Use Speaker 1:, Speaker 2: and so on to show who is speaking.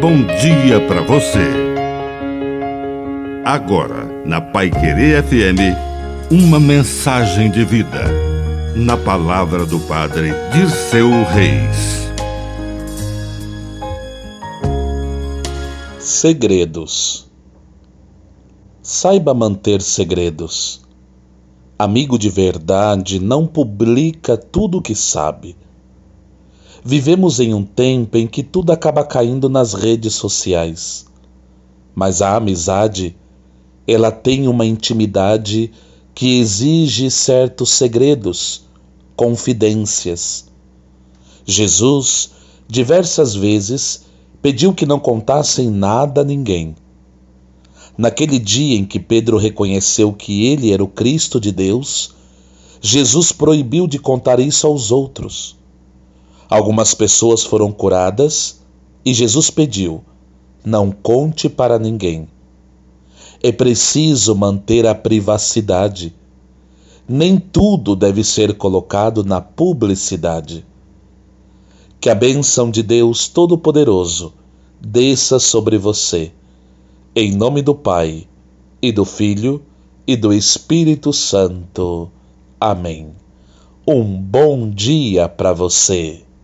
Speaker 1: bom dia para você. Agora, na Pai Querer FM, uma mensagem de vida. Na palavra do Padre Dirceu Reis.
Speaker 2: Segredos. Saiba manter segredos. Amigo de verdade não publica tudo o que sabe Vivemos em um tempo em que tudo acaba caindo nas redes sociais. Mas a amizade, ela tem uma intimidade que exige certos segredos, confidências. Jesus, diversas vezes, pediu que não contassem nada a ninguém. Naquele dia em que Pedro reconheceu que ele era o Cristo de Deus, Jesus proibiu de contar isso aos outros. Algumas pessoas foram curadas e Jesus pediu: não conte para ninguém. É preciso manter a privacidade. Nem tudo deve ser colocado na publicidade. Que a bênção de Deus Todo-Poderoso desça sobre você. Em nome do Pai, e do Filho, e do Espírito Santo. Amém. Um bom dia para você.